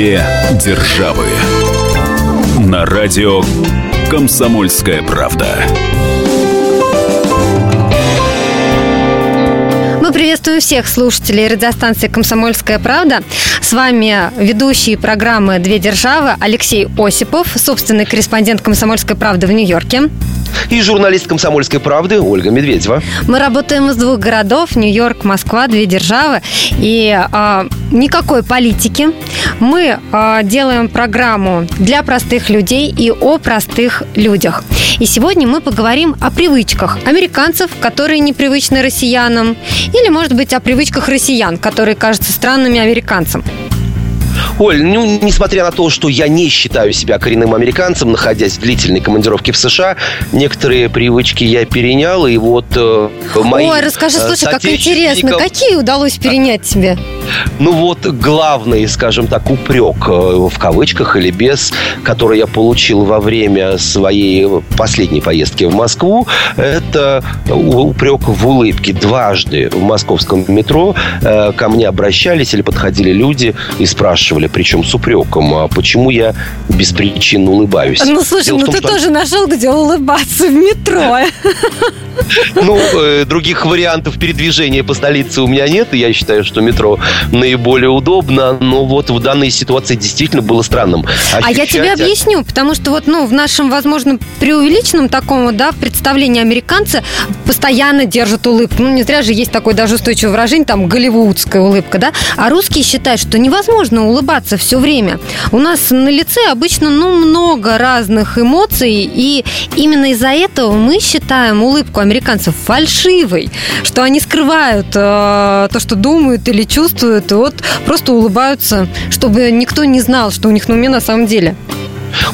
Две державы. На радио Комсомольская правда. Мы приветствуем всех слушателей радиостанции «Комсомольская правда». С вами ведущие программы «Две державы» Алексей Осипов, собственный корреспондент «Комсомольской правды» в Нью-Йорке. И журналист «Комсомольской правды» Ольга Медведева. Мы работаем из двух городов – Нью-Йорк, Москва, две державы. И э, никакой политики. Мы э, делаем программу для простых людей и о простых людях. И сегодня мы поговорим о привычках американцев, которые непривычны россиянам, или, может быть, о привычках россиян, которые кажутся странными американцам. Оль, ну, несмотря на то, что я не считаю себя коренным американцем, находясь в длительной командировке в США, некоторые привычки я перенял, и вот э, мои Ой, расскажи, э, слушай, как интересно, какие удалось перенять тебе? Ну вот главный, скажем так, упрек э, в кавычках или без, который я получил во время своей последней поездки в Москву, это упрек в улыбке. Дважды в московском метро э, ко мне обращались или подходили люди и спрашивали, причем с упреком, а почему я без причин улыбаюсь. Ну слушай, Дело ну том, ты что... тоже нашел, где улыбаться в метро. Ну, э, других вариантов передвижения по столице у меня нет, и я считаю, что метро наиболее удобно, но вот в данной ситуации действительно было странным. Ощущать... А я тебе объясню, потому что вот, ну, в нашем, возможно, преувеличенном таком, да, представлении американцы постоянно держат улыбку. Ну, не зря же есть такое даже устойчивое выражение, там, голливудская улыбка, да, а русские считают, что невозможно улыбаться все время. У нас на лице обычно, ну, много разных эмоций, и именно из-за этого мы считаем улыбку американцев фальшивой, что они скрывают э, то, что думают или чувствуют, чувствуют, и вот просто улыбаются, чтобы никто не знал, что у них на уме на самом деле.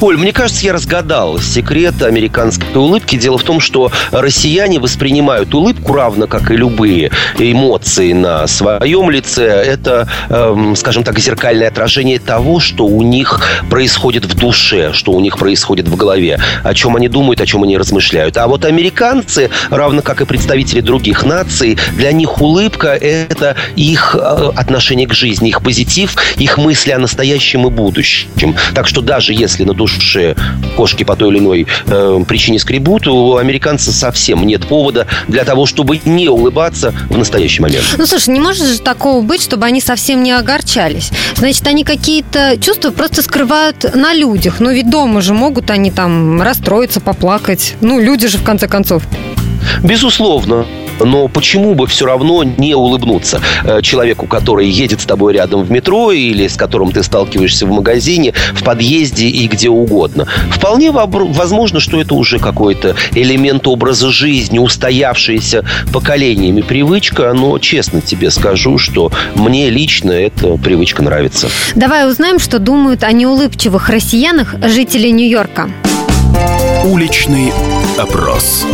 Оль, мне кажется, я разгадал секрет американской улыбки. Дело в том, что россияне воспринимают улыбку равно как и любые эмоции на своем лице. Это, эм, скажем так, зеркальное отражение того, что у них происходит в душе, что у них происходит в голове, о чем они думают, о чем они размышляют. А вот американцы, равно как и представители других наций, для них улыбка – это их э, отношение к жизни, их позитив, их мысли о настоящем и будущем. Так что даже если на душе кошки по той или иной э, причине скребут, у американцев совсем нет повода для того, чтобы не улыбаться в настоящий момент. Ну, слушай, не может же такого быть, чтобы они совсем не огорчались. Значит, они какие-то чувства просто скрывают на людях. Ну, ведь дома же могут они там расстроиться, поплакать. Ну, люди же, в конце концов. Безусловно но почему бы все равно не улыбнуться э, человеку, который едет с тобой рядом в метро или с которым ты сталкиваешься в магазине, в подъезде и где угодно. Вполне возможно, что это уже какой-то элемент образа жизни, устоявшаяся поколениями привычка, но честно тебе скажу, что мне лично эта привычка нравится. Давай узнаем, что думают о неулыбчивых россиянах жители Нью-Йорка. Уличный опрос.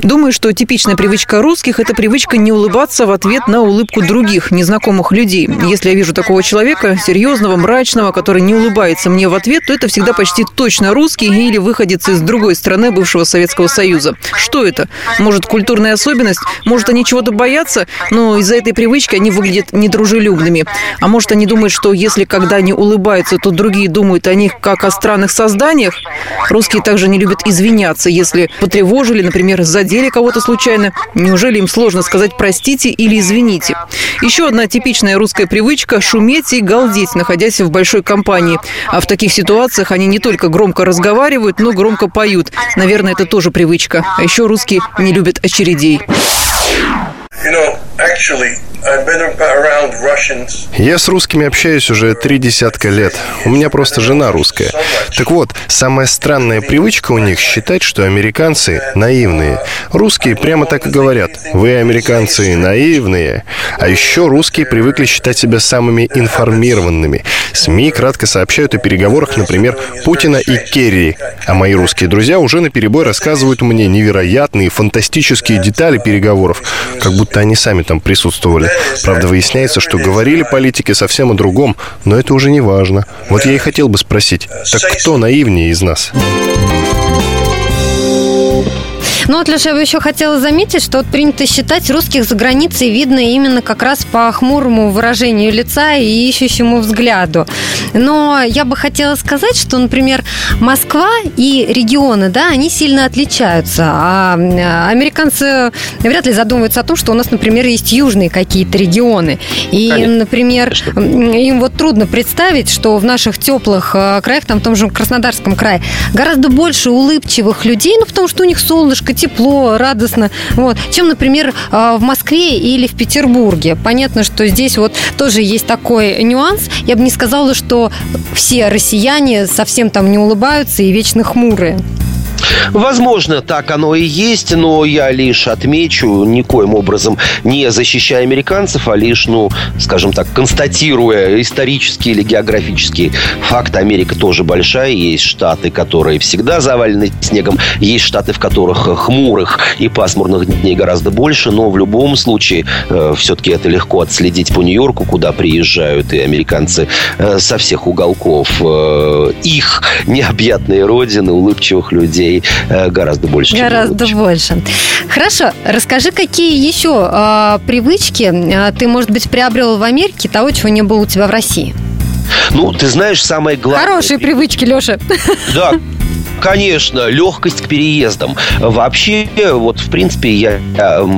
Думаю, что типичная привычка русских – это привычка не улыбаться в ответ на улыбку других, незнакомых людей. Если я вижу такого человека, серьезного, мрачного, который не улыбается мне в ответ, то это всегда почти точно русский или выходец из другой страны бывшего Советского Союза. Что это? Может, культурная особенность? Может, они чего-то боятся, но из-за этой привычки они выглядят недружелюбными. А может, они думают, что если когда они улыбаются, то другие думают о них как о странных созданиях? Русские также не любят извиняться, если потревожили, например, задели кого-то случайно. Неужели им сложно сказать «простите» или «извините»? Еще одна типичная русская привычка – шуметь и галдеть, находясь в большой компании. А в таких ситуациях они не только громко разговаривают, но громко поют. Наверное, это тоже привычка. А еще русские не любят очередей. Я с русскими общаюсь уже три десятка лет. У меня просто жена русская. Так вот, самая странная привычка у них считать, что американцы наивные. Русские прямо так и говорят. Вы, американцы, наивные. А еще русские привыкли считать себя самыми информированными. СМИ кратко сообщают о переговорах, например, Путина и Керри. А мои русские друзья уже на перебой рассказывают мне невероятные, фантастические детали переговоров, как будто они сами там присутствовали. Правда, выясняется, что говорили политики совсем о другом, но это уже не важно. Вот я и хотел бы спросить, так кто наивнее из нас? Ну вот, Леша, я бы еще хотела заметить, что вот принято считать русских за границей видно именно как раз по хмурому выражению лица и ищущему взгляду. Но я бы хотела сказать, что, например, Москва и регионы, да, они сильно отличаются. А американцы вряд ли задумываются о том, что у нас, например, есть южные какие-то регионы. И, Конечно. например, им вот трудно представить, что в наших теплых э, краях, там в том же Краснодарском крае, гораздо больше улыбчивых людей, ну, потому что у них солнышко, тепло, радостно, вот, чем, например, э, в Москве или в Петербурге. Понятно, что здесь вот тоже есть такой нюанс. Я бы не сказала, что все россияне совсем там не улыбаются и вечно хмурые. Возможно, так оно и есть, но я лишь отмечу, никоим образом не защищая американцев, а лишь, ну, скажем так, констатируя исторический или географический факт. Америка тоже большая, есть штаты, которые всегда завалены снегом, есть штаты, в которых хмурых и пасмурных дней гораздо больше, но в любом случае э, все-таки это легко отследить по Нью-Йорку, куда приезжают и американцы э, со всех уголков. Э, их необъятные родины, улыбчивых людей, Э, гораздо больше. Гораздо больше. Хорошо. Расскажи, какие еще э, привычки э, ты, может быть, приобрел в Америке, того, чего не было у тебя в России? Ну, ты знаешь, самое главное... Хорошие привычки, Леша. Да, Конечно, легкость к переездам. Вообще, вот, в принципе, я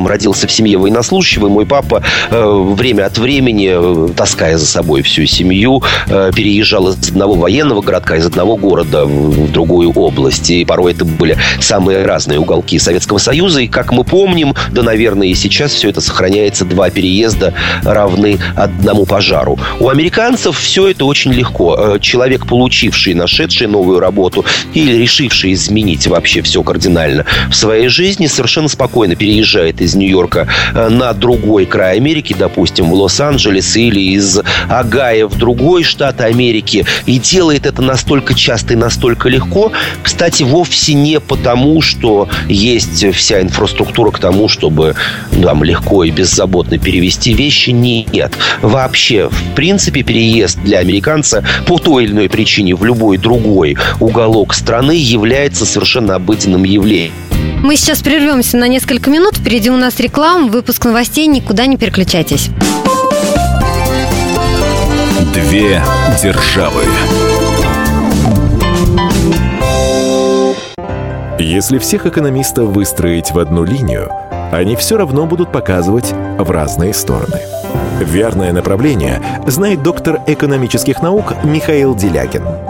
родился в семье военнослужащего, и мой папа э, время от времени, э, таская за собой всю семью, э, переезжал из одного военного городка, из одного города в другую область. И порой это были самые разные уголки Советского Союза. И, как мы помним, да, наверное, и сейчас все это сохраняется, два переезда равны одному пожару. У американцев все это очень легко. Человек, получивший, нашедший новую работу или решивший изменить вообще все кардинально в своей жизни, совершенно спокойно переезжает из Нью-Йорка э, на другой край Америки, допустим, в Лос-Анджелес или из Агая в другой штат Америки, и делает это настолько часто и настолько легко, кстати, вовсе не потому, что есть вся инфраструктура к тому, чтобы там легко и беззаботно перевести вещи, нет. Вообще, в принципе, переезд для американца по той или иной причине в любой другой уголок страны является совершенно обыденным явлением. Мы сейчас прервемся на несколько минут. Впереди у нас реклама, выпуск новостей. Никуда не переключайтесь. Две державы. Если всех экономистов выстроить в одну линию, они все равно будут показывать в разные стороны. Верное направление знает доктор экономических наук Михаил Делягин –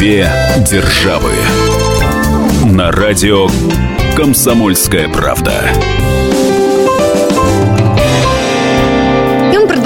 Две державы. На радио Комсомольская правда.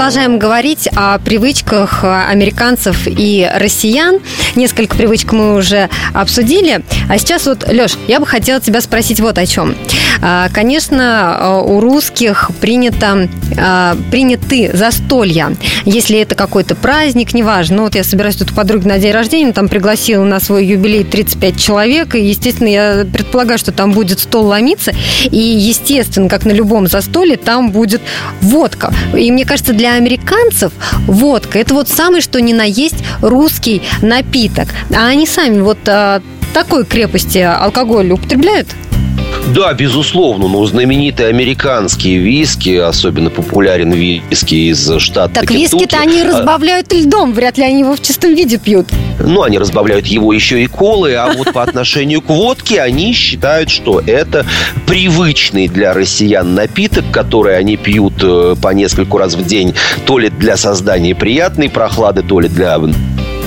продолжаем говорить о привычках американцев и россиян. Несколько привычек мы уже обсудили. А сейчас вот, Леш, я бы хотела тебя спросить вот о чем. А, конечно, а, у русских принято, а, приняты застолья. Если это какой-то праздник, неважно. Ну, вот я собираюсь тут у подруги на день рождения, там пригласила на свой юбилей 35 человек, и, естественно, я предполагаю, что там будет стол ломиться, и, естественно, как на любом застолье, там будет водка. И мне кажется, для американцев водка – это вот самый, что ни на есть русский напиток. А они сами вот такой крепости алкоголь употребляют? Да, безусловно, но знаменитые американские виски, особенно популярен виски из штата Так виски-то они а разбавляют льдом, вряд ли они его в чистом виде пьют. Ну, они разбавляют его еще и колы, а вот по отношению к водке они считают, что это привычный для россиян напиток, который они пьют э, по нескольку раз в день, то ли для создания приятной прохлады, то ли для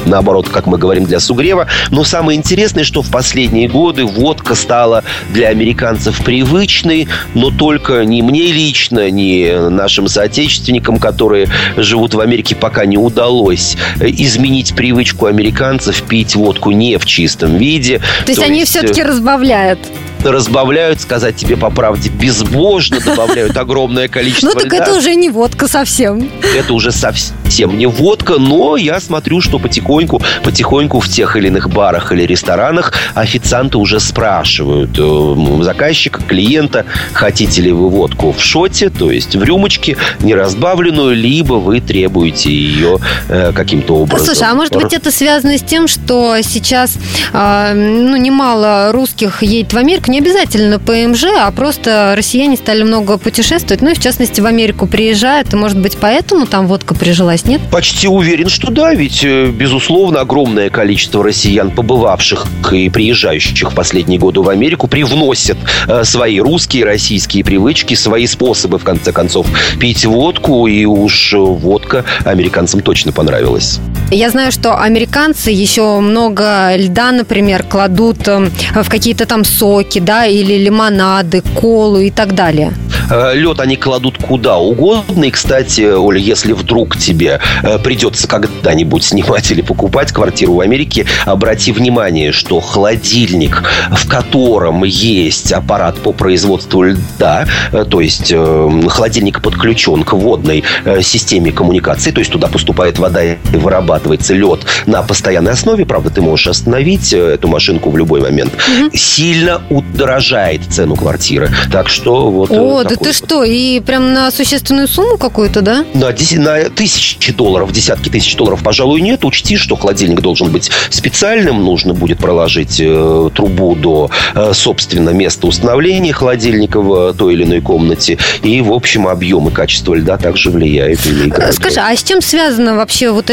наоборот, как мы говорим, для сугрева. Но самое интересное, что в последние годы водка стала для американцев привычной, но только не мне лично, не нашим соотечественникам, которые живут в Америке, пока не удалось изменить привычку американцев пить водку не в чистом виде. То есть То они есть... все-таки разбавляют? разбавляют, сказать тебе по правде, безбожно добавляют огромное количество Ну так льда. это уже не водка совсем. Это уже совсем не водка, но я смотрю, что потихоньку, потихоньку в тех или иных барах или ресторанах официанты уже спрашивают э, заказчика, клиента, хотите ли вы водку в шоте, то есть в рюмочке, не разбавленную, либо вы требуете ее э, каким-то образом. Слушай, а может быть это связано с тем, что сейчас э, ну, немало русских едет в Америку, не обязательно ПМЖ, а просто россияне стали много путешествовать, ну и в частности в Америку приезжают, и может быть поэтому там водка прижилась, нет? Почти уверен, что да, ведь, э, безусловно, огромное количество россиян, побывавших и приезжающих в последние годы в Америку, привносят э, свои русские, российские привычки, свои способы, в конце концов, пить водку, и уж э, водка американцам точно понравилась. Я знаю, что американцы еще много льда, например, кладут э, в какие-то там соки, да, или лимонады, колу и так далее. Э, Лед они кладут куда угодно. И, кстати, Оля, если вдруг тебе э, придется когда-нибудь снимать или покупать квартиру в Америке, обрати внимание, что холодильник, в котором есть аппарат по производству льда, э, то есть э, холодильник подключен к водной системе коммуникации, то есть туда поступает вода и вырабатывается лед на постоянной основе, правда, ты можешь остановить э, эту машинку в любой момент, сильно удорожает цену квартиры. Так что вот... э, О, да ты вот. что, и прям на существенную сумму какую-то, да? На, на тысячи долларов, десятки тысяч долларов, пожалуй, нет. Учти, что холодильник должен быть специальным. Нужно будет проложить э, трубу до, э, собственно, места установления холодильника в той или иной комнате. И, в общем, объем и качество льда также влияет или играет. Скажи, а с чем связана вообще вот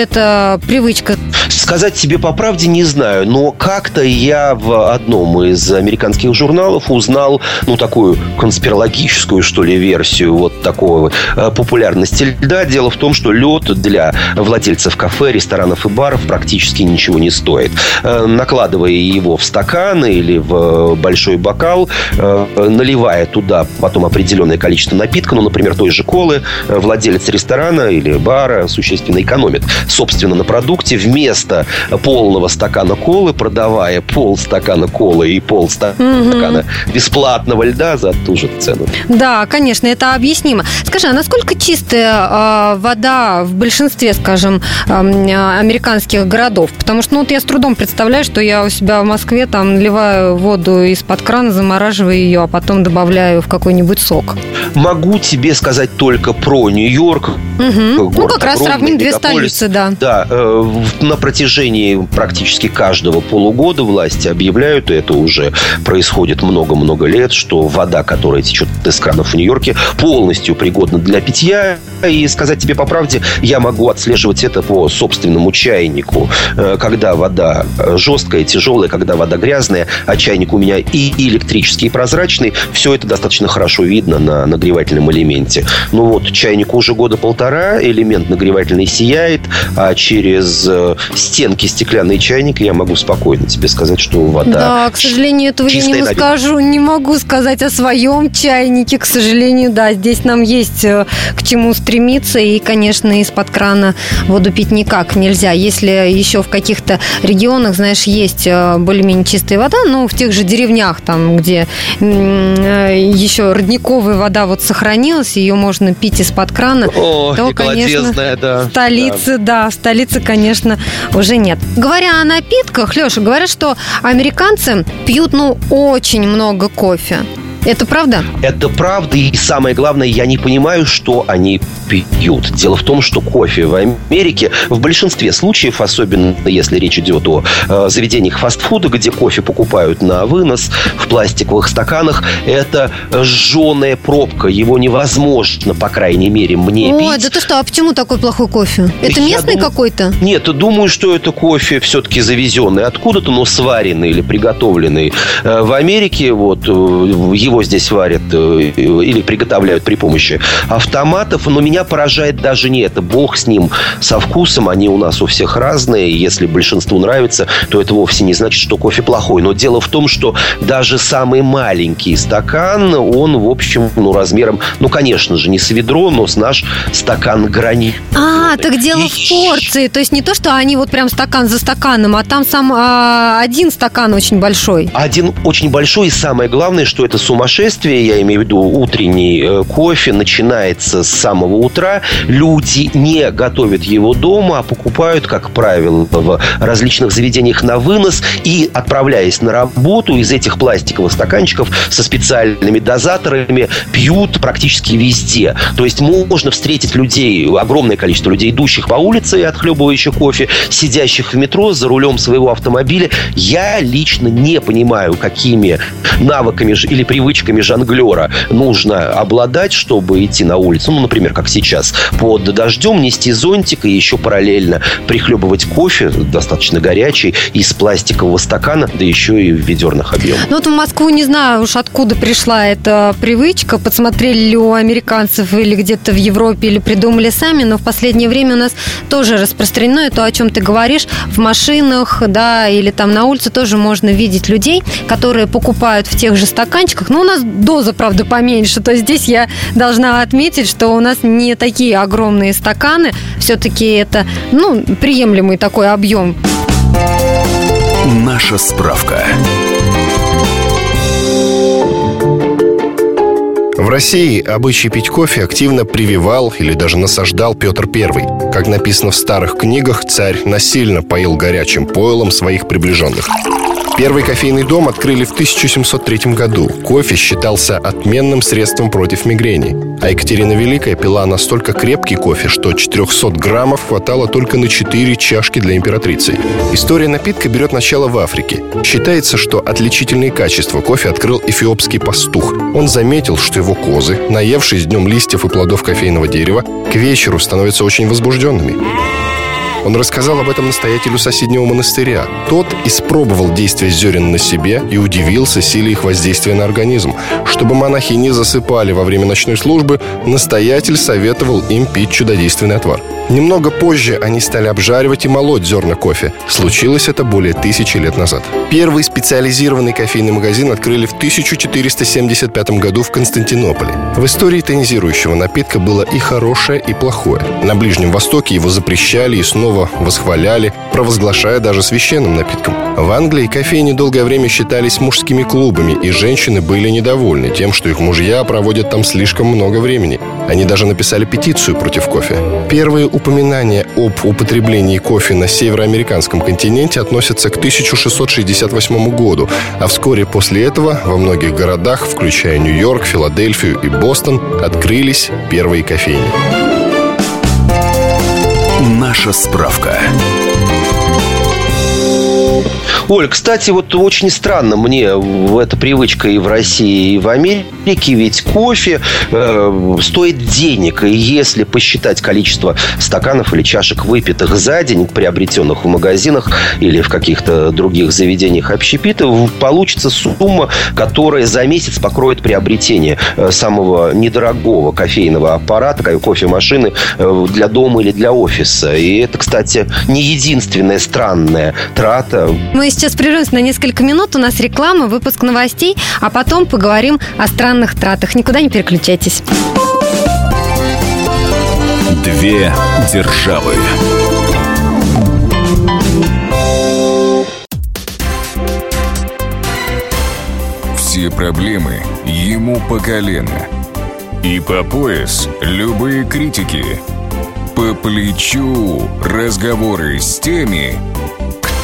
привычка? Сказать тебе по правде не знаю, но как-то я в одном из американских журналов узнал, ну, такую конспирологическую, что ли, версию вот такого э, популярности льда. Дело в том, что лед для владельцев кафе, ресторанов и баров практически ничего не стоит. Э, Накладывая его в стакан или в большой бокал, э, наливая туда потом определенное количество напитка, ну, например, той же колы, э, владелец ресторана или бара существенно экономит, собственно, продукте вместо полного стакана колы, продавая полстакана колы и полстакана бесплатного льда за ту же цену. Да, конечно, это объяснимо. Скажи, а насколько чистая э, вода в большинстве, скажем, э, американских городов? Потому что, ну, вот я с трудом представляю, что я у себя в Москве там наливаю воду из-под крана, замораживаю ее, а потом добавляю в какой-нибудь сок. Могу тебе сказать только про Нью-Йорк. Мгм. Ну, как раз сравним две столицы, да. Да, на протяжении практически каждого полугода власти объявляют, и это уже происходит много-много лет, что вода, которая течет из кранов в Нью-Йорке, полностью пригодна для питья. И сказать тебе по правде, я могу отслеживать это по собственному чайнику. Э, Когда вода э, жесткая, тяжелая, когда вода грязная, а чайник у меня и электрический, и прозрачный, все это достаточно хорошо видно на нагревательном элементе. Ну вот, чайнику уже года полтора, элемент нагревательный сияет, а через э, стенки стеклянный чайник я могу спокойно тебе сказать, что вода... Да, к сожалению, этого я не скажу, не могу сказать о своем чайнике. К сожалению, да, здесь нам есть э, к чему стремиться. И, конечно, из-под крана воду пить никак нельзя. Если еще в каких-то регионах, знаешь, есть э, более-менее чистая вода, ну, в тех же деревнях, там, где еще родниковая вода вот сохранилась, ее можно пить из-под крана, О, то, конечно, да. в столице, да. в столице, конечно, уже нет. Говоря о напитках, Леша, говорят, что американцы пьют, ну, очень много кофе. Это правда? Это правда, и самое главное, я не понимаю, что они пьют. Дело в том, что кофе в Америке в большинстве случаев, особенно если речь идет о э, заведениях фастфуда, где кофе покупают на вынос в пластиковых стаканах, это жженая пробка. Его невозможно, по крайней мере, мне Ой, пить. да ты что, а почему такой плохой кофе? Это Я местный думаю- какой-то? Нет, думаю, что это кофе все-таки завезенный откуда-то, но сваренный или приготовленный. Э, В Америке вот э, его его здесь варят э, или приготовляют при помощи автоматов. Но меня поражает даже не это. Бог с ним, со вкусом. Они у нас у всех разные. Если большинству нравится, то это вовсе не значит, что кофе плохой. Но дело в том, что даже самый маленький стакан, он, в общем, ну, размером, ну, конечно же, не с ведро, но с наш стакан гранит. А, так дело в порции. То есть не то, что они вот прям стакан за стаканом, а там сам а, один стакан очень большой. Один очень большой, и самое главное, что это сумасшествие, я имею в виду утренний э, кофе, начинается с самого утра. Люди не готовят его дома, а покупают, как правило, в различных заведениях на вынос и, отправляясь на работу, из этих пластиковых стаканчиков со специальными дозаторами пьют практически везде. То есть можно встретить людей, огромное количество людей, идущих по улице и отхлебывающих кофе, сидящих в метро за рулем своего автомобиля. Я лично не понимаю, какими навыками или привычками жонглера нужно обладать, чтобы идти на улицу. Ну, например, как сейчас, под дождем нести зонтик и еще параллельно прихлебывать кофе, достаточно горячий, из пластикового стакана, да еще и в ведерных объемах. Ну вот в Москву не знаю уж откуда пришла эта привычка. Подсмотрели ли у американцев или где-то в Европе, или придумали сами, но в последнее время у нас тоже распространено то, о чем ты говоришь, в машинах, да, или там на улице тоже можно видеть людей, которые покупают в тех же стаканчиках. Но у нас доза, правда, поменьше. То здесь я должна отметить, что у нас не такие огромные стаканы. Все-таки это, ну, приемлемый такой объем. Наша справка. В России обычай пить кофе активно прививал или даже насаждал Петр I. Как написано в старых книгах, царь насильно поил горячим пойлом своих приближенных. Первый кофейный дом открыли в 1703 году. Кофе считался отменным средством против мигрени. А Екатерина Великая пила настолько крепкий кофе, что 400 граммов хватало только на 4 чашки для императрицы. История напитка берет начало в Африке. Считается, что отличительные качества кофе открыл эфиопский пастух. Он заметил, что его козы, наевшись днем листьев и плодов кофейного дерева, к вечеру становятся очень возбужденными. Он рассказал об этом настоятелю соседнего монастыря. Тот испробовал действие зерен на себе и удивился силе их воздействия на организм. Чтобы монахи не засыпали во время ночной службы, настоятель советовал им пить чудодейственный отвар. Немного позже они стали обжаривать и молоть зерна кофе. Случилось это более тысячи лет назад. Первый специализированный кофейный магазин открыли в 1475 году в Константинополе. В истории тонизирующего напитка было и хорошее, и плохое. На Ближнем Востоке его запрещали и снова восхваляли, провозглашая даже священным напитком. В Англии кофейни долгое время считались мужскими клубами, и женщины были недовольны тем, что их мужья проводят там слишком много времени. Они даже написали петицию против кофе. Первые упоминания об употреблении кофе на североамериканском континенте относятся к 1668 году, а вскоре после этого во многих городах, включая Нью-Йорк, Филадельфию и Бостон, открылись первые кофейни. Наша справка. Оль, кстати, вот очень странно мне эта привычка и в России, и в Америке, ведь кофе э, стоит денег. И если посчитать количество стаканов или чашек выпитых за день, приобретенных в магазинах или в каких-то других заведениях общепита, получится сумма, которая за месяц покроет приобретение э, самого недорогого кофейного аппарата, кофемашины э, для дома или для офиса. И это, кстати, не единственная странная трата. Мы сейчас прервемся на несколько минут. У нас реклама, выпуск новостей, а потом поговорим о странных тратах. Никуда не переключайтесь. Две державы. Все проблемы ему по колено. И по пояс любые критики. По плечу разговоры с теми,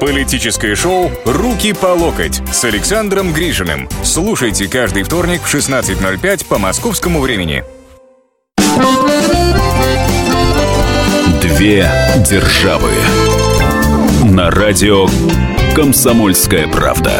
Политическое шоу «Руки по локоть» с Александром Грижиным. Слушайте каждый вторник в 16.05 по московскому времени. Две державы. На радио «Комсомольская правда».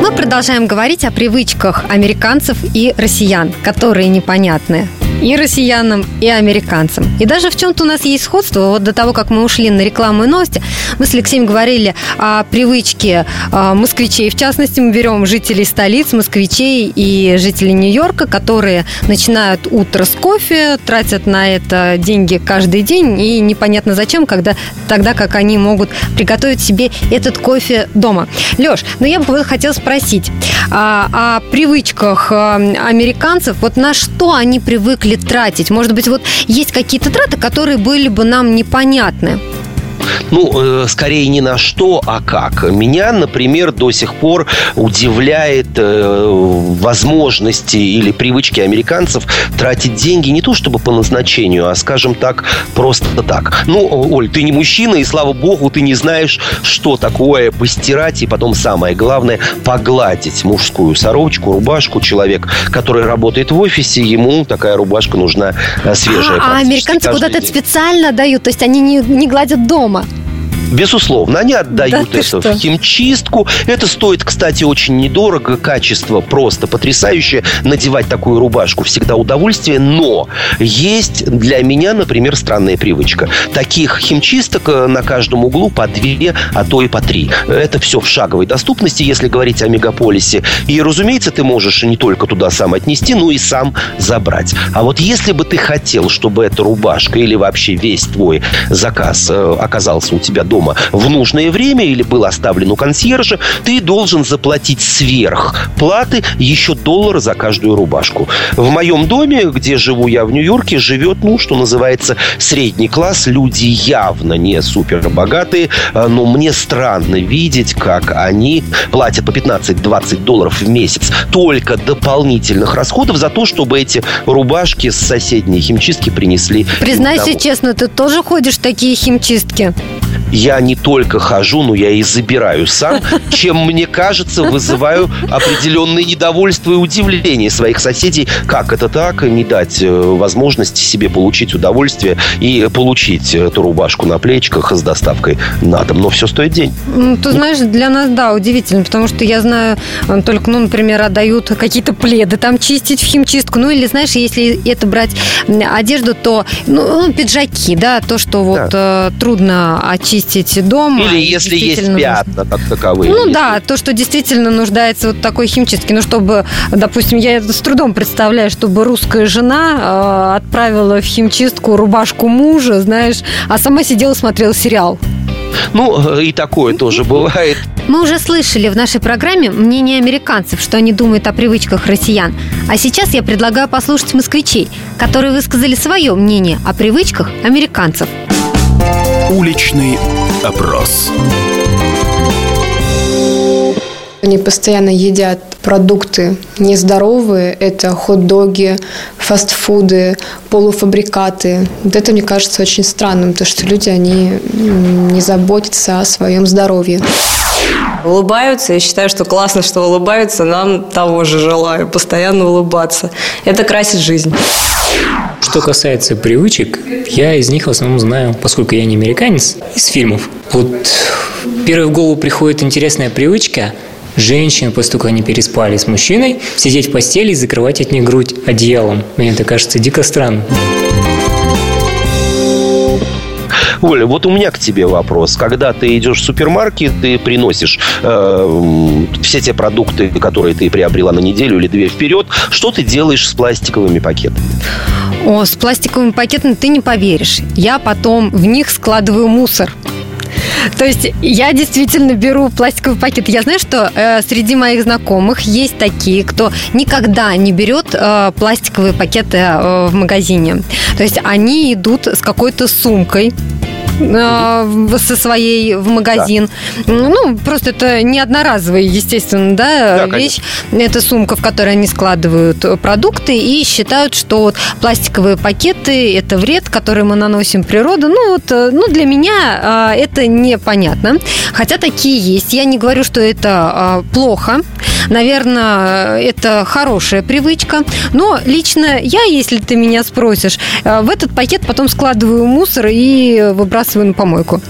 Мы продолжаем говорить о привычках американцев и россиян, которые непонятны и россиянам, и американцам. И даже в чем-то у нас есть сходство. Вот до того, как мы ушли на рекламу и новости, мы с Алексеем говорили о привычке э, москвичей. В частности, мы берем жителей столиц, москвичей и жителей Нью-Йорка, которые начинают утро с кофе, тратят на это деньги каждый день, и непонятно зачем, когда, тогда как они могут приготовить себе этот кофе дома. Леш, ну я бы хотела спросить а, о привычках а, американцев. Вот на что они привыкли тратить? Может быть, вот есть какие-то траты, которые были бы нам непонятны? Ну, э, скорее не на что, а как. Меня, например, до сих пор удивляет э, возможности или привычки американцев тратить деньги не то чтобы по назначению, а, скажем так, просто так. Ну, Оль, ты не мужчина, и слава богу, ты не знаешь, что такое постирать и потом самое главное погладить мужскую сорочку, рубашку. Человек, который работает в офисе, ему такая рубашка нужна э, свежая. А, а американцы куда-то специально дают, то есть они не, не гладят дома. Безусловно, они отдают Да это что? в химчистку. Это стоит, кстати, очень недорого. Качество просто потрясающее. Надевать такую рубашку всегда удовольствие. Но есть для меня, например, странная привычка. Таких химчисток э, на каждом углу по две, а то и по три. Это все в шаговой доступности, если говорить о мегаполисе. И, разумеется, ты можешь не только туда сам отнести, но и сам забрать. А вот если бы ты хотел, чтобы эта рубашка или вообще весь твой заказ э, оказался у тебя дома в нужное время или был оставлен у консьержа, ты должен заплатить сверх платы еще доллар за каждую рубашку. В моем доме, где живу я в Нью-Йорке, живет, ну, что называется, средний класс. Люди явно не супер богатые, э, но мне странно видеть, как они платят по 15-20 долларов в месяц только дополнительных расходов за то, чтобы эти рубашки с соседней химчистки принесли. Признайся честно, ты тоже ходишь в такие химчистки? Я не только хожу, но я и забираю сам, чем, мне кажется, вызываю определенное недовольство и удивление своих соседей. Как это так? Не дать э, возможности себе получить удовольствие и получить эту рубашку на плечиках с доставкой на дом. Но все стоит день. Ну, Ты знаешь, для нас, да, удивительно, потому что я знаю, э, только, ну, например, отдают какие-то пледы там чистить в химчистку, ну, или, знаешь, если это брать одежду, то, ну, ну, пиджаки, да, то, что вот э, трудно очистить дома. Или и если есть пятна, как таковые. Ну да, то, что действительно нуждается вот такой химчистке. Ну, чтобы, допустим, я с трудом представляю, чтобы русская жена э, отправила в химчистку рубашку мужа, знаешь, а сама сидела смотрела сериал. Ну, и такое тоже бывает. Мы уже слышали в нашей программе мнение американцев, что они думают о привычках россиян. А сейчас я предлагаю послушать москвичей, которые высказали свое мнение о привычках американцев. Уличный опрос. Они постоянно едят продукты нездоровые. Это хот-доги, фастфуды, полуфабрикаты. Вот это, мне кажется, очень странным, потому что люди, они не заботятся о своем здоровье. Улыбаются. Я считаю, что классно, что улыбаются. Нам того же желаю. Постоянно улыбаться. Это красит жизнь. Что касается привычек, я из них в основном знаю, поскольку я не американец, из фильмов. Вот первой в голову приходит интересная привычка женщин, после того, как они переспали с мужчиной, сидеть в постели и закрывать от них грудь одеялом. Мне это кажется дико странным. Оля, вот у меня к тебе вопрос. Когда ты идешь в супермаркет, ты приносишь э, все те продукты, которые ты приобрела на неделю или две вперед, что ты делаешь с пластиковыми пакетами? О, с пластиковыми пакетами ты не поверишь. Я потом в них складываю мусор. То есть я действительно беру пластиковый пакет. Я знаю, что э, среди моих знакомых есть такие, кто никогда не берет э, пластиковые пакеты э, в магазине. То есть они идут с какой-то сумкой э, со своей в магазин. Да. Ну, просто это не одноразовая, естественно, да, да вещь. Конечно. Это сумка, в которой они складывают продукты и считают, что вот пластиковые пакеты – это вред, который мы наносим природу. Ну, вот, ну, для меня это непонятно. Хотя такие есть. Я не говорю, что это плохо. Наверное, это хорошая привычка. Но лично я, если ты меня спросишь, в этот пакет потом складываю мусор и выбрасываю на помойку.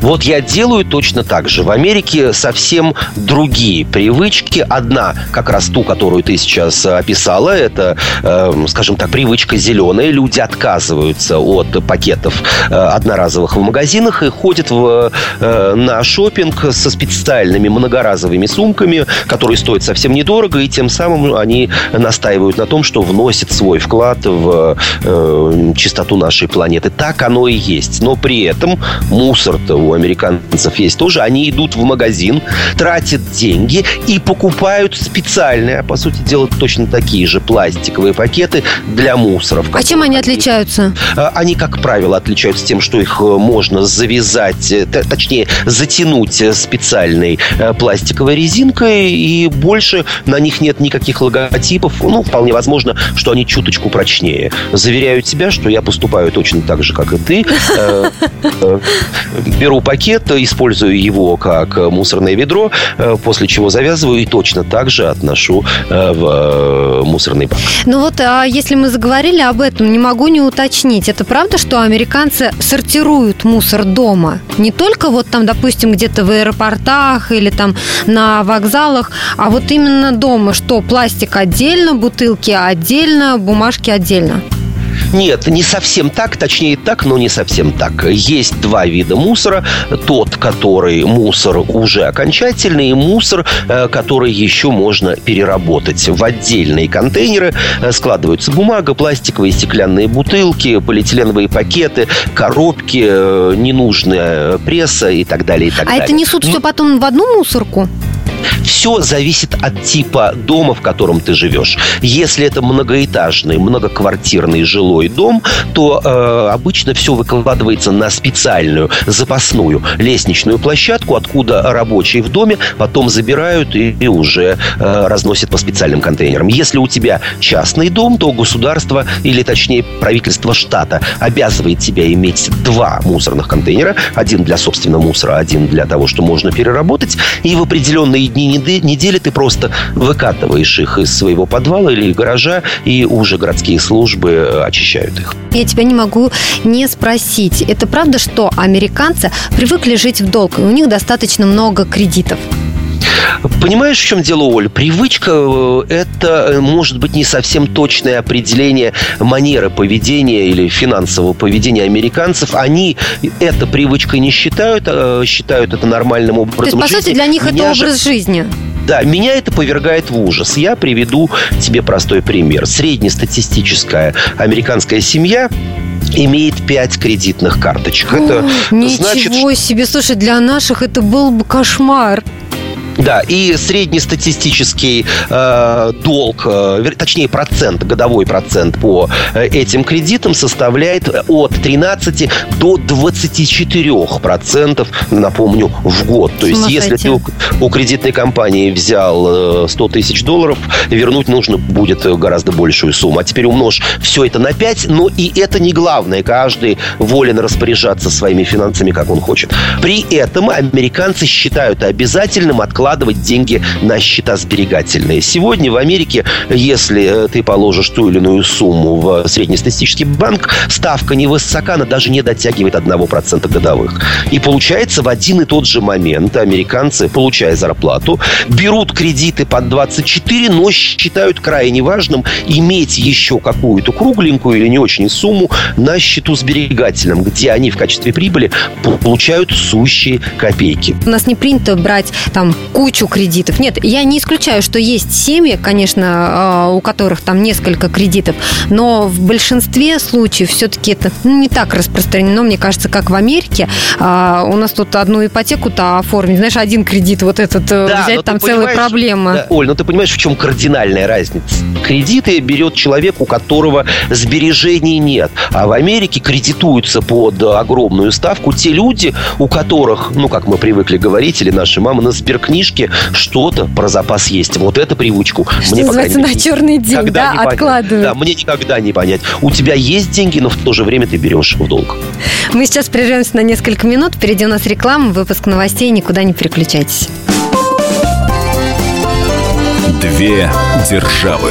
Вот я делаю точно так же. В Америке совсем другие привычки. Одна, как раз ту, которую ты сейчас описала, это, э, скажем так, привычка зеленая. Люди отказываются от пакетов э, одноразовых в магазинах и ходят в, э, на шопинг со специальными многоразовыми сумками, которые стоят совсем недорого, и тем самым они настаивают на том, что вносят свой вклад в э, чистоту нашей планеты. Так оно и есть. Но при этом мусор это у американцев есть тоже, они идут в магазин, тратят деньги и покупают специальные, а по сути дела точно такие же пластиковые пакеты для мусоров. А чем они отличаются? А, они, как правило, отличаются тем, что их э, можно завязать, э, точнее, затянуть э, специальной пластиковой резинкой, и больше на них нет никаких логотипов. Ну, вполне возможно, что они чуточку прочнее. Заверяю тебя, что я поступаю точно так же, как и ты беру пакет, использую его как мусорное ведро, э, после чего завязываю и точно так же отношу э, в э, мусорный бак. Ну вот, а если мы заговорили об этом, не могу не уточнить. Это правда, что американцы сортируют мусор дома? Не только вот там, допустим, где-то в аэропортах или там на вокзалах, а вот именно дома, что пластик отдельно, бутылки отдельно, бумажки отдельно? Нет, не совсем так, точнее так, но не совсем так. Есть два вида мусора. Тот, который мусор уже окончательный, и мусор, э, который еще можно переработать. В отдельные контейнеры э, складываются бумага, пластиковые стеклянные бутылки, полиэтиленовые пакеты, коробки, э, ненужная пресса и так далее. И так а далее. это несут все потом в одну мусорку? Все зависит от типа дома, в котором ты живешь. Если это многоэтажный, многоквартирный жилой дом, то э, обычно все выкладывается на специальную запасную лестничную площадку, откуда рабочие в доме потом забирают и, и уже э, разносят по специальным контейнерам. Если у тебя частный дом, то государство, или точнее правительство штата обязывает тебя иметь два мусорных контейнера. Один для собственного мусора, один для того, что можно переработать. И в определенные дни недели ты просто выкатываешь их из своего подвала или гаража, и уже городские службы э, очищают их. Я тебя не могу не спросить. Это правда, что американцы привыкли жить в долг, и у них достаточно много кредитов? Понимаешь, в чем дело, Оль? Привычка э, – это, э, может быть, не совсем точное определение манеры поведения или финансового поведения американцев. Они это привычкой не считают, а считают это нормальным образом То есть, по жизни. сути, для них Меня это образ же... жизни. Да, меня это повергает в ужас. Я приведу тебе простой пример. Среднестатистическая американская семья имеет пять кредитных карточек. Это Ничего значит, себе, слушай, для наших это был бы кошмар. Да, и среднестатистический э, долг, э, точнее процент, годовой процент по э, этим кредитам составляет от 13 до 24 процентов, напомню, в год. То есть, если ты у, у кредитной компании взял э, 100 тысяч долларов, вернуть нужно будет гораздо большую сумму. А теперь умножь все это на 5, но и это не главное. Каждый волен распоряжаться своими финансами, как он хочет. При этом американцы считают обязательным откладывать откладывать деньги на счета сберегательные. Сегодня в Америке, если э, ты положишь ту или иную сумму в среднестатистический банк, ставка невысока, она даже не дотягивает 1% годовых. И получается в один и тот же момент американцы, получая зарплату, берут кредиты под 24, но считают крайне важным иметь еще какую-то кругленькую или не очень сумму на счету сберегательном, где они в качестве прибыли получают сущие копейки. У нас не принято брать там кучу кредитов. Нет, я не исключаю, что есть семьи, конечно, у которых там несколько кредитов, но в большинстве случаев все-таки это ну, не так распространено, мне кажется, как в Америке. А, у нас тут одну ипотеку-то оформить, знаешь, один кредит вот этот э, да, взять, там целая проблема. Да, Оль, ну ты понимаешь, в чем кардинальная разница? Кредиты берет человек, у которого сбережений нет. А в Америке кредитуются под огромную ставку те люди, у которых, ну, как мы привыкли говорить, или наши мамы, на сберкнижке что-то про запас есть. Вот эту привычку что мне называется, на черный день, да, откладывают. Да, мне никогда не понять. У тебя есть деньги, но в то же время ты берешь в долг. Мы сейчас прервемся на несколько минут. Впереди у нас реклама, выпуск новостей. Никуда не переключайтесь. Две державы.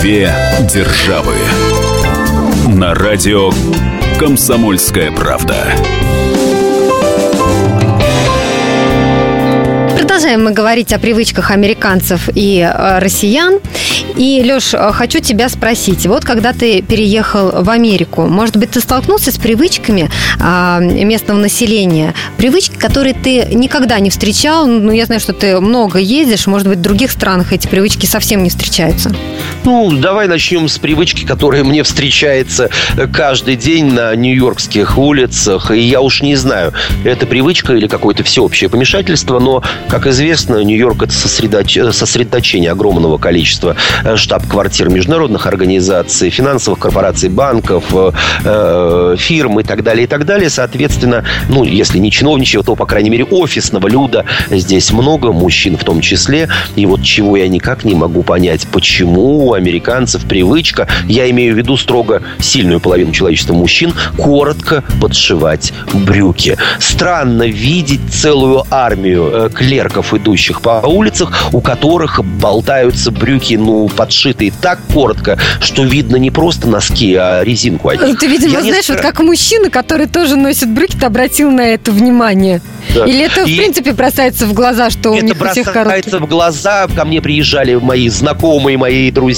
Две державы. На радио «Комсомольская правда». Продолжаем мы говорить о привычках американцев и э, россиян. И, Леш, э, хочу тебя спросить. Вот когда ты переехал в Америку, может быть, ты столкнулся с привычками а, местного населения? Привычки, которые ты никогда не встречал. Ну, я знаю, что ты много ездишь. Может быть, в других странах эти привычки совсем не встречаются. Ну, давай начнем с привычки, которая мне встречается каждый день на нью-йоркских улицах. И я уж не знаю, это привычка или какое-то всеобщее помешательство, но, как известно, Нью-Йорк – это сосредоч... сосредоточение огромного количества э, штаб-квартир международных организаций, финансовых корпораций, банков, э, фирм и так далее, и так далее. Соответственно, ну, если не чиновничьего, то, по крайней мере, офисного люда здесь много, мужчин в том числе. И вот чего я никак не могу понять, почему у американцев привычка, я имею в виду строго сильную половину человечества мужчин, коротко подшивать брюки. Странно видеть целую армию э, клерков идущих по улицах, у которых болтаются брюки, ну, подшитые так коротко, что видно не просто носки, а резинку одеть. Ты, видимо, Я знаешь, несколько... вот как мужчина, который тоже носит брюки, ты обратил на это внимание. Да. Или это, и в принципе, бросается в глаза, что у них у всех короткие? Это бросается в глаза. Ко мне приезжали мои знакомые, мои друзья,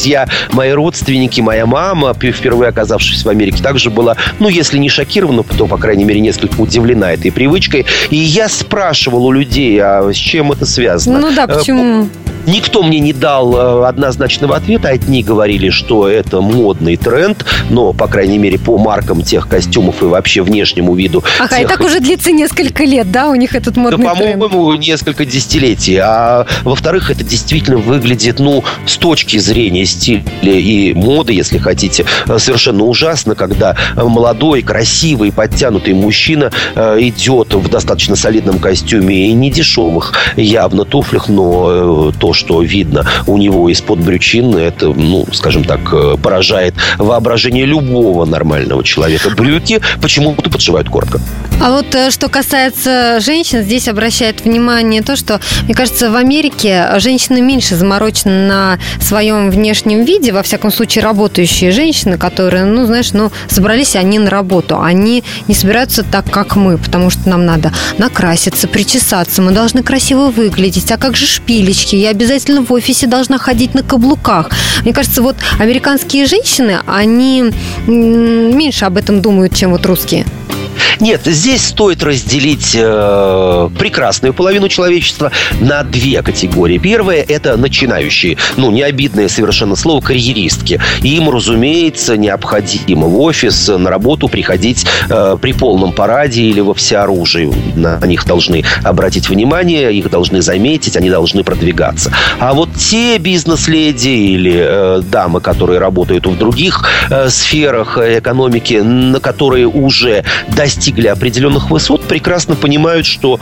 мои родственники, моя мама, впервые оказавшись в Америке, также была, ну, если не шокирована, то, по крайней мере, несколько удивлена этой привычкой. И я спрашивал у людей, а с чем это связано? Ну да, почему? Никто мне не дал э, однозначного ответа. Одни говорили, что это модный тренд, но, по крайней мере, по маркам тех костюмов и вообще внешнему виду. Ага, тех... и так уже длится несколько лет, да, у них этот модный да, по-моему, несколько десятилетий. А во-вторых, это действительно выглядит, ну, с точки зрения стиля и моды, если хотите, совершенно ужасно, когда молодой, красивый, подтянутый мужчина э, идет в достаточно солидном костюме и не дешевых явно туфлях, но э, то, что видно у него из-под брючин, это, ну, скажем так, э, поражает воображение любого нормального человека. Брюки почему-то подшивают коротко. А вот что касается женщин, здесь обращает внимание то, что, мне кажется, в Америке женщины меньше заморочены на своем внешнем виде, во всяком случае, работающие женщины, которые, ну, знаешь, ну, собрались они на работу, они не собираются так, как мы, потому что нам надо накраситься, причесаться, мы должны красиво выглядеть, а как же шпилечки, я обязательно в офисе должна ходить на каблуках. Мне кажется, вот американские женщины, они меньше об этом думают, чем вот русские. Нет, здесь стоит разделить э, прекрасную половину человечества на две категории. Первая – это начинающие, ну, не обидное совершенно слово, карьеристки. Им, разумеется, необходимо в офис, на работу приходить э, при полном параде или во всеоружии. На них должны обратить внимание, их должны заметить, они должны продвигаться. А вот те бизнес-леди или э, дамы, которые работают в других э, сферах экономики, на которые уже достигли достигли определенных высот, прекрасно понимают, что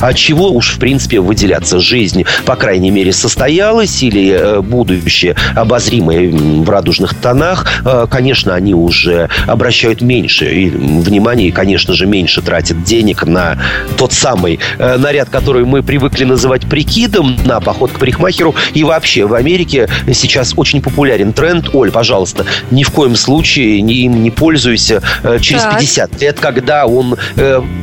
А чего уж, в принципе, выделяться? Жизнь, по крайней мере, состоялась или э, будущее обозримое в радужных тонах. Э, конечно, они уже обращают меньше и внимания, и, конечно же, меньше тратят денег на тот самый э, наряд, который мы привыкли называть прикидом, на поход к парикмахеру. И вообще в Америке сейчас очень популярен тренд. Оль, пожалуйста, ни в коем случае им не пользуйся через так. 50 лет, когда он...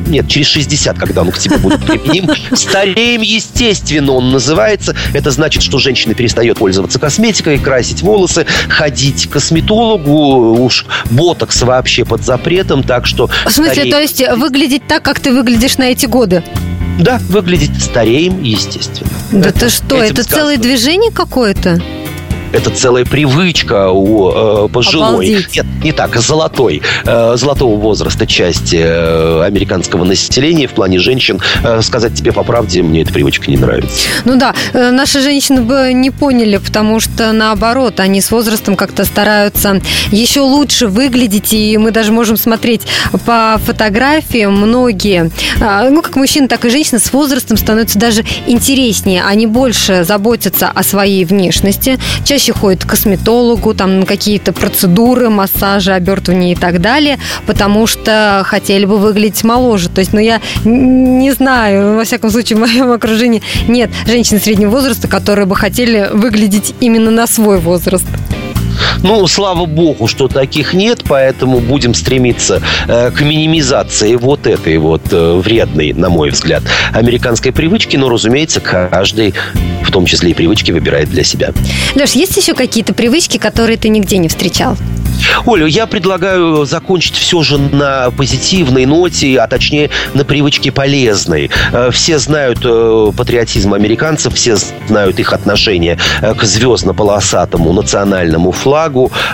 Нет, через 60, когда он к тебе будет применим. Стареем, естественно, он называется. Это значит, что женщина перестает пользоваться косметикой, красить волосы, ходить к косметологу. Уж ботокс вообще под запретом, так что... В смысле, стареем... то есть выглядеть так, как ты выглядишь на эти годы? Да, выглядеть стареем, естественно. Да это, ты что, это сказано. целое движение какое-то? Это целая привычка у э, пожилой, Обалдеть. нет, не так, золотой, э, золотого возраста части э, американского населения в плане женщин. Э, сказать тебе по правде, мне эта привычка не нравится. Ну да, э, наши женщины бы не поняли, потому что наоборот, они с возрастом как-то стараются еще лучше выглядеть, и мы даже можем смотреть по фотографиям многие, э, ну как мужчины, так и женщины с возрастом становятся даже интереснее, они больше заботятся о своей внешности, чаще чаще ходят к косметологу, там какие-то процедуры, массажи, обертывания и так далее, потому что хотели бы выглядеть моложе. То есть, ну, я не знаю, во всяком случае, в моем окружении нет женщин среднего возраста, которые бы хотели выглядеть именно на свой возраст. Ну, слава богу, что таких нет, поэтому будем стремиться э, к минимизации вот этой вот э, вредной, на мой взгляд, американской привычки. Но, разумеется, каждый, в том числе и привычки, выбирает для себя. Леш, есть еще какие-то привычки, которые ты нигде не встречал? Оля, я предлагаю закончить все же на позитивной ноте, а точнее на привычке полезной. Э, все знают патриотизм американцев, все знают их отношение к звездно-полосатому национальному флагу,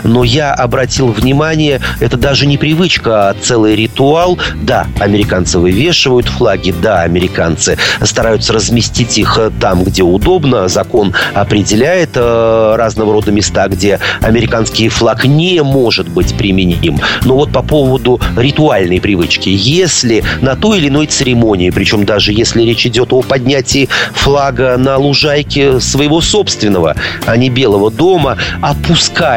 но я обратил внимание, это даже не привычка, а целый ритуал. Да, американцы вывешивают флаги, да, американцы стараются разместить их там, где удобно. Закон определяет разного рода места, где американский флаг не может быть применим. Но вот по поводу ритуальной привычки. Если на той или иной церемонии, причем даже если речь идет о поднятии флага на лужайке своего собственного, а не Белого дома,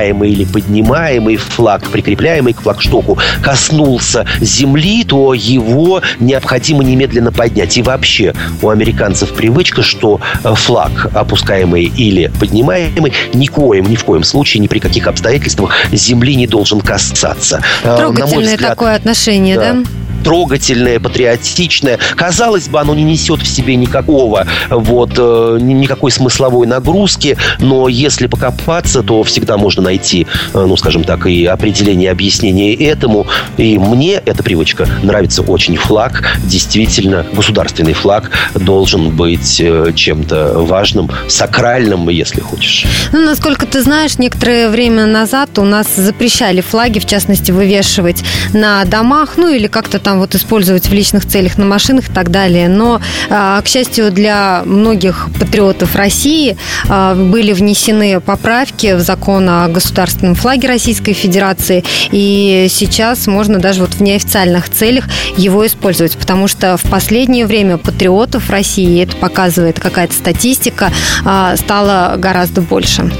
опускаемый или поднимаемый флаг, прикрепляемый к флагштоку, коснулся земли, то его необходимо немедленно поднять. И вообще у американцев привычка, что флаг, опускаемый или поднимаемый, никоим, ни в коем случае, ни при каких обстоятельствах земли земли не должен касаться. Э, Трогательное взгляд, такое отношение, да? да? Трогательное, патриотичное. Казалось бы, оно не несет в себе никакого вот э, никакой смысловой нагрузки, но если покопаться, то всегда можно найти, э, ну, скажем так, и определение, объяснение этому. И мне эта привычка нравится очень. Флаг, действительно, государственный флаг должен быть э, чем-то важным, сакральным, если хочешь. Ну, насколько ты знаешь, некоторое время назад у нас запрещали флаги, в частности, вывешивать на домах, ну, или как-то там вот использовать в личных целях на машинах и так далее. Но, а, к счастью, для многих патриотов России а, были внесены поправки в закон о государственном флаге Российской Федерации, и сейчас можно даже вот в неофициальных целях его использовать, потому что в последнее время патриотов России, это показывает какая-то статистика, а, стало гораздо больше.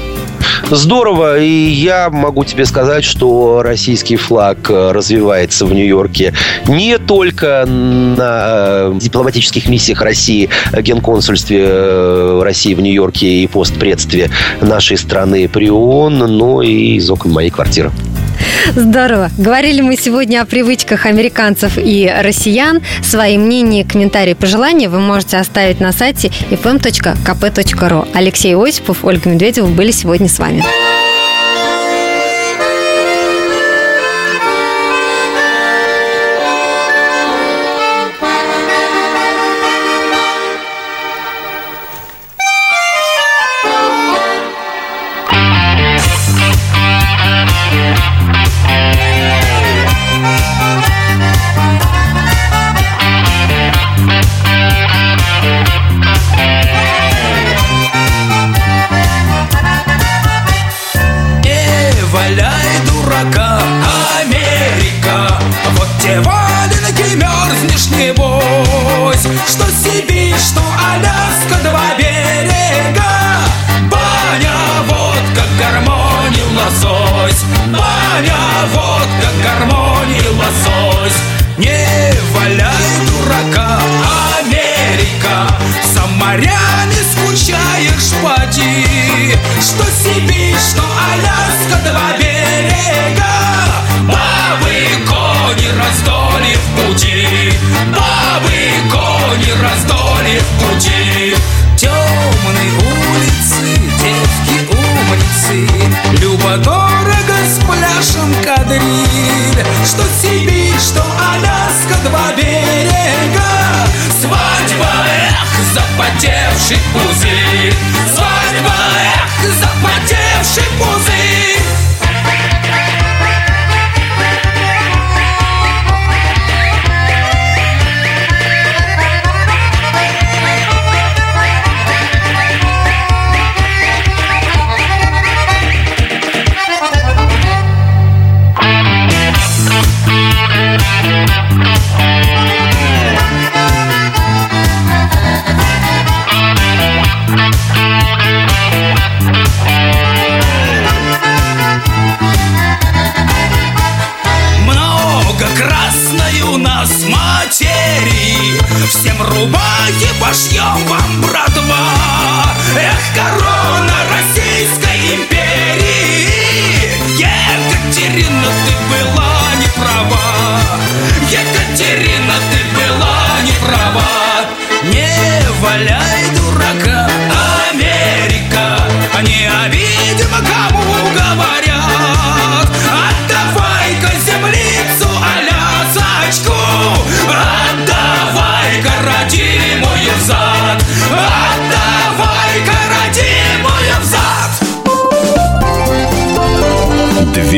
Здорово, и я могу тебе сказать, что российский флаг э, развивается в Нью-Йорке не только на э, дипломатических миссиях России, генконсульстве э, России в Нью-Йорке и постпредстве нашей страны при ООН, но и из окон моей квартиры. Здорово. Говорили мы сегодня о привычках американцев и россиян. Свои мнения, комментарии, пожелания вы можете оставить на сайте fm.kp.ru. Алексей Осипов, Ольга Медведева были сегодня с вами. Морями скучаешь, поди. Что Сибирь, что Аляска, два берега. Бабы, кони, раздолье в пути. Бабы, кони, раздолье в пути. Темные улицы, девки умницы. Любо-дорого с пляжем кадриль. Что Сибирь, запотевший пузырь Свадьба, эх, запотевший пузырь